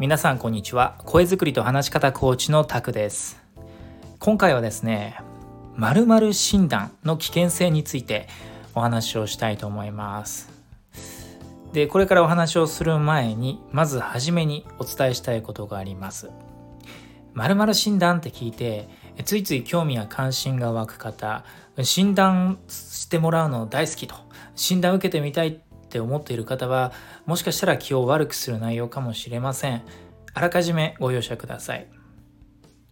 皆さんこんにちは。声作りと話し方コーチのタクです。今回はですね〇〇診断の危険性についてお話をしたいと思います。でこれからお話をする前にまずはじめにお伝えしたいことがあります。〇〇診断って聞いてついつい興味や関心が湧く方診断してもらうの大好きと診断受けてみたいって思っている方はもしかしたら気を悪くする内容かもしれません。あらかじめご容赦ください。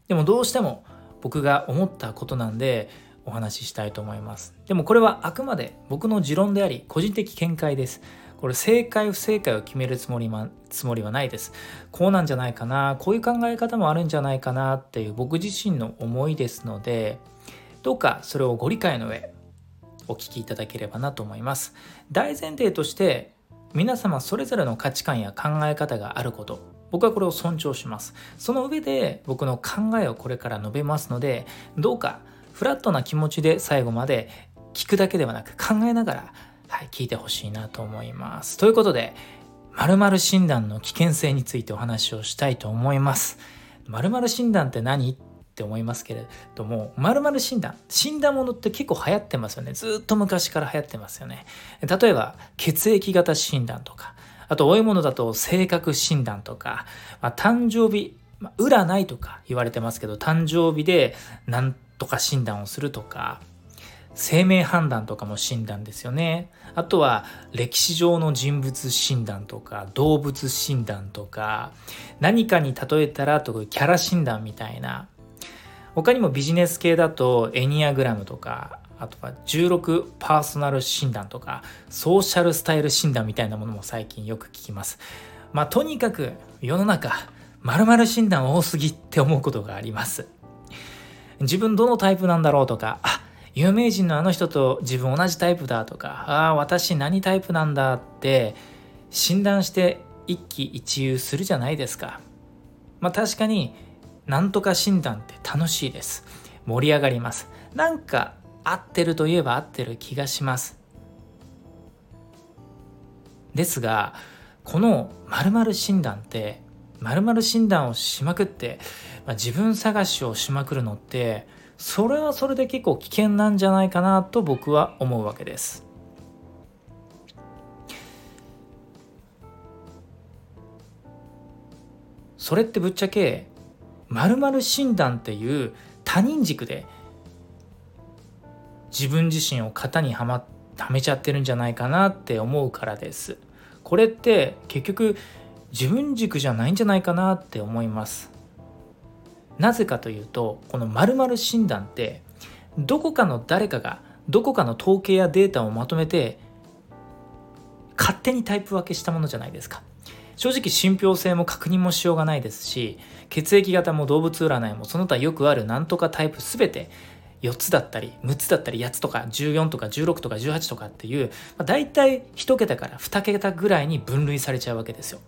でもどうしても僕が思ったことなんでお話ししたいと思います。でもこれはあくまで僕の持論であり個人的見解です。これ正解不正解を決めるつもり,、ま、つもりはないです。こうなんじゃないかなこういう考え方もあるんじゃないかなっていう僕自身の思いですのでどうかそれをご理解の上お聞きいただければなと思います。大前提として皆様それぞれの価値観や考え方があること。僕はこれを尊重します。その上で僕の考えをこれから述べますのでどうかフラットな気持ちで最後まで聞くだけではなく考えながら、はい、聞いてほしいなと思います。ということで〇〇診断の危険性についてお話をしたいと思います。〇〇診断って何？って思いますけれども〇〇診断死んだものって結構流行ってますよねずっと昔から流行ってますよね例えば血液型診断とかあと多いものだと性格診断とか、まあ、誕生日、まあ、占いとか言われてますけど誕生日で何とか診断をするとか生命判断とかも診断ですよね。あとは歴史上の人物診断とか動物診断とか何かに例えたらとかキャラ診断みたいな他にもビジネス系だとエニアグラムとかあとは16パーソナル診断とかソーシャルスタイル診断みたいなものも最近よく聞きます。まあとにかく世の中〇〇診断多すぎって思うことがあります。自分どのタイプなんだろうとかあ有名人のあの人と自分同じタイプだとかああ私何タイプなんだって診断して一喜一憂するじゃないですか。まあ確かになんとか診断って楽しいです。盛り上がります。なんか合ってるといえば合ってる気がします。ですが、この〇〇診断って〇〇診断をしまくって、まあ、自分探しをしまくるのってそれはそれで結構危険なんじゃないかなと僕は思うわけです。それってぶっちゃけ〇〇診断っていう他人軸で自分自身を型にはまはめちゃってるんじゃないかなって思うからです。これって結局自分軸じゃないんじゃないかなって思います。なぜかというとこの〇〇診断ってどこかの誰かがどこかの統計やデータをまとめて勝手にタイプ分けしたものじゃないですか。正直信憑性も確認もしようがないですし血液型も動物占いもその他よくあるなんとかタイプ全て4つだったり6つだったり8つとか14とか16とか18とかっていう、まあ、大体1桁から2桁ぐらいに分類されちゃうわけですよ。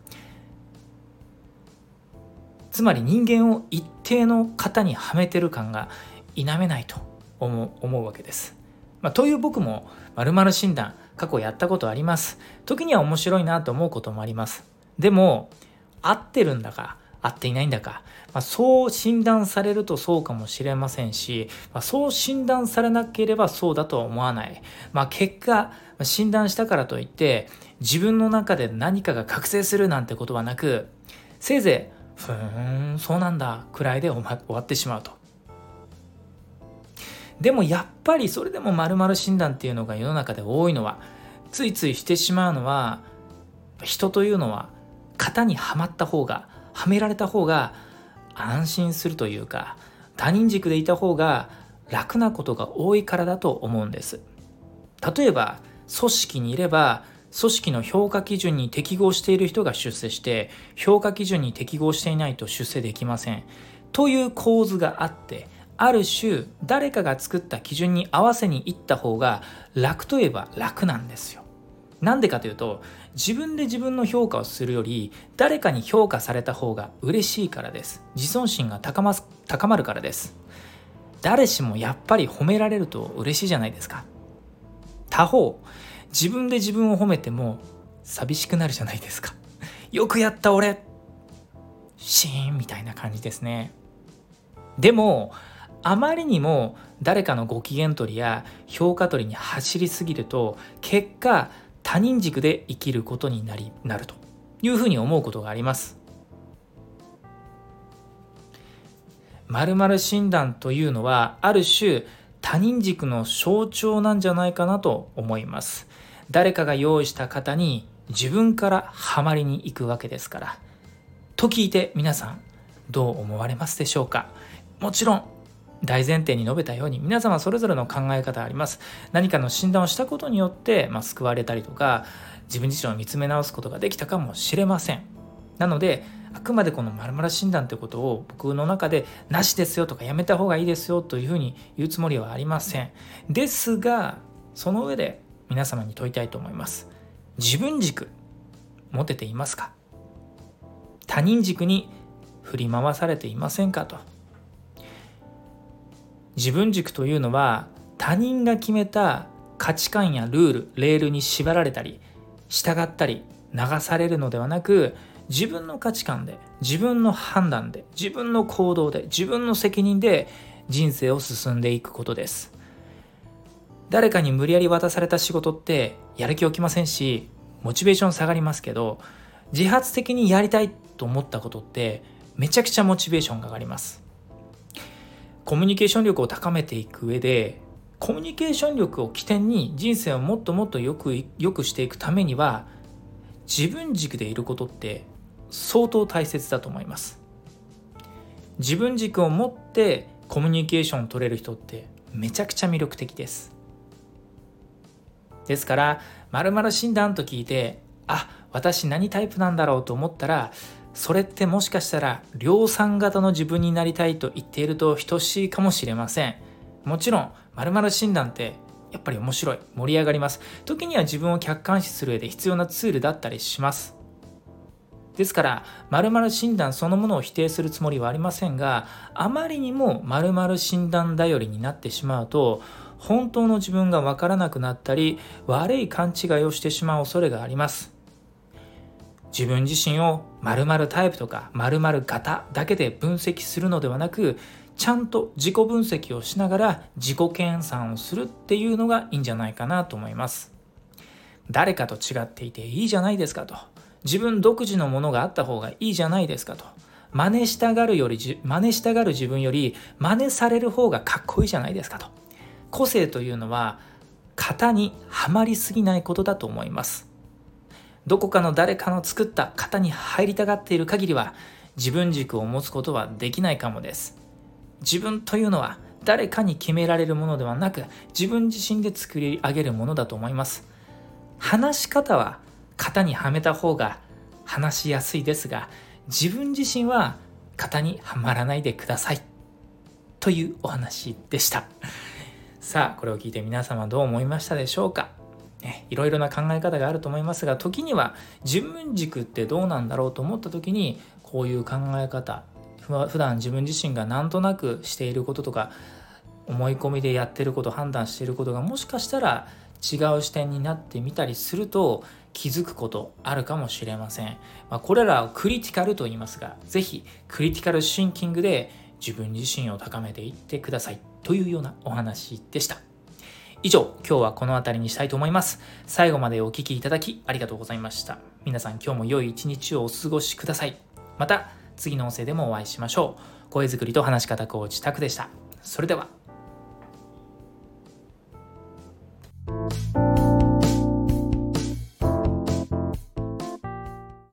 つまり人間を一定の型にはめてる感が否めないと思う思うわけです。まあ、という僕も〇〇診断過去やったことあります。時には面白いなと思うこともあります。でも合ってるんだか合っていないんだか、まあ、そう診断されるとそうかもしれませんし、まあ、そう診断されなければそうだとは思わない、まあ、結果診断したからといって自分の中で何かが覚醒するなんてことはなくせいぜいふーんそうなんだくらいで終わってしまうと。でもやっぱりそれでも〇〇診断っていうのが世の中で多いのはついついしてしまうのは人というのは型にはまった方がはめられた方が安心するというか他人軸でいた方が楽なことが多いからだと思うんです。例えば組織にいれば組織の評価基準に適合している人が出世して評価基準に適合していないと出世できません。という構図があってある種誰かが作った基準に合わせにいった方が楽といえば楽なんですよ。なんでかというと自分で自分の評価をするより誰かに評価された方が嬉しいからです。自尊心が高ま高まるからです。誰しもやっぱり褒められると嬉しいじゃないですか。他方自分で自分を褒めても寂しくなるじゃないですか。よくやった俺。シーンみたいな感じですね。でもあまりにも誰かのご機嫌取りや評価取りに走りすぎると結果他人軸で生きることになりなるというふうに思うことがあります。〇〇診断というのはある種他人軸の象徴なんじゃないかなと思います。誰かが用意した方に自分からハマりに行くわけですから。と聞いて皆さんどう思われますでしょうか？もちろん大前提に述べたように皆様それぞれの考え方あります。何かの診断をしたことによって、まあ、救われたりとか自分自身を見つめ直すことができたかもしれません。なのであくまでこの〇〇診断ということを僕の中でなしですよとかやめた方がいいですよというふうに言うつもりはありません。ですがその上で皆様に問いたいと思います。自分軸持てていますか？他人軸に振り回されていませんかと。自分軸というのは他人が決めた価値観やルールレールに縛られたり従ったり流されるのではなく自分の価値観で自分の判断で自分の行動で自分の責任で人生を進んでいくことです。誰かに無理やり渡された仕事ってやる気起きませんしモチベーション下がりますけど自発的にやりたいと思ったことってめちゃくちゃモチベーションが上がります。コミュニケーション力を高めていく上でコミュニケーション力を起点に人生をもっともっとよくよくしていくためには自分軸でいることって相当大切だと思います。自分軸を持ってコミュニケーションを取れる人ってめちゃくちゃ魅力的です。ですから〇〇診断と聞いてあ私何タイプなんだろうと思ったらそれってもしかしたら量産型の自分になりたいと言っていると等しいかもしれません。もちろん〇〇診断ってやっぱり面白い盛り上がります。時には自分を客観視する上で必要なツールだったりします。ですから〇〇診断そのものを否定するつもりはありませんがあまりにも〇〇診断頼りになってしまうと本当の自分が分からなくなったり悪い勘違いをしてしまう恐れがあります。自分自身を〇〇タイプとか〇〇型だけで分析するのではなくちゃんと自己分析をしながら自己研鑽をするっていうのがいいんじゃないかなと思います。誰かと違っていていいじゃないですかと。自分独自のものがあった方がいいじゃないですかと。真似したがるより真似したがる自分より真似される方がかっこいいじゃないですかと。個性というのは型にはまりすぎないことだと思います。どこかの誰かの作った型に入りたがっている限りは自分軸を持つことはできないかもです。自分というのは誰かに決められるものではなく自分自身で作り上げるものだと思います。話し方は型にはめた方が話しやすいですが自分自身は型にはまらないでください。というお話でした。さあこれを聞いて皆様どう思いましたでしょうか、いろいろな考え方があると思いますが時には自分軸ってどうなんだろうと思った時にこういう考え方普段自分自身が何となくしていることとか思い込みでやってること判断していることがもしかしたら違う視点になってみたりすると気づくことあるかもしれません、まあ、これらをクリティカルと言いますが是非クリティカルシンキングで自分自身を高めていってくださいというようなお話でした。以上今日はこの辺りにしたいと思います。最後までお聴きいただきありがとうございました。皆さん今日も良い一日をお過ごしください。また次の音声でもお会いしましょう。声作りと話し方コーチタクでした。それでは。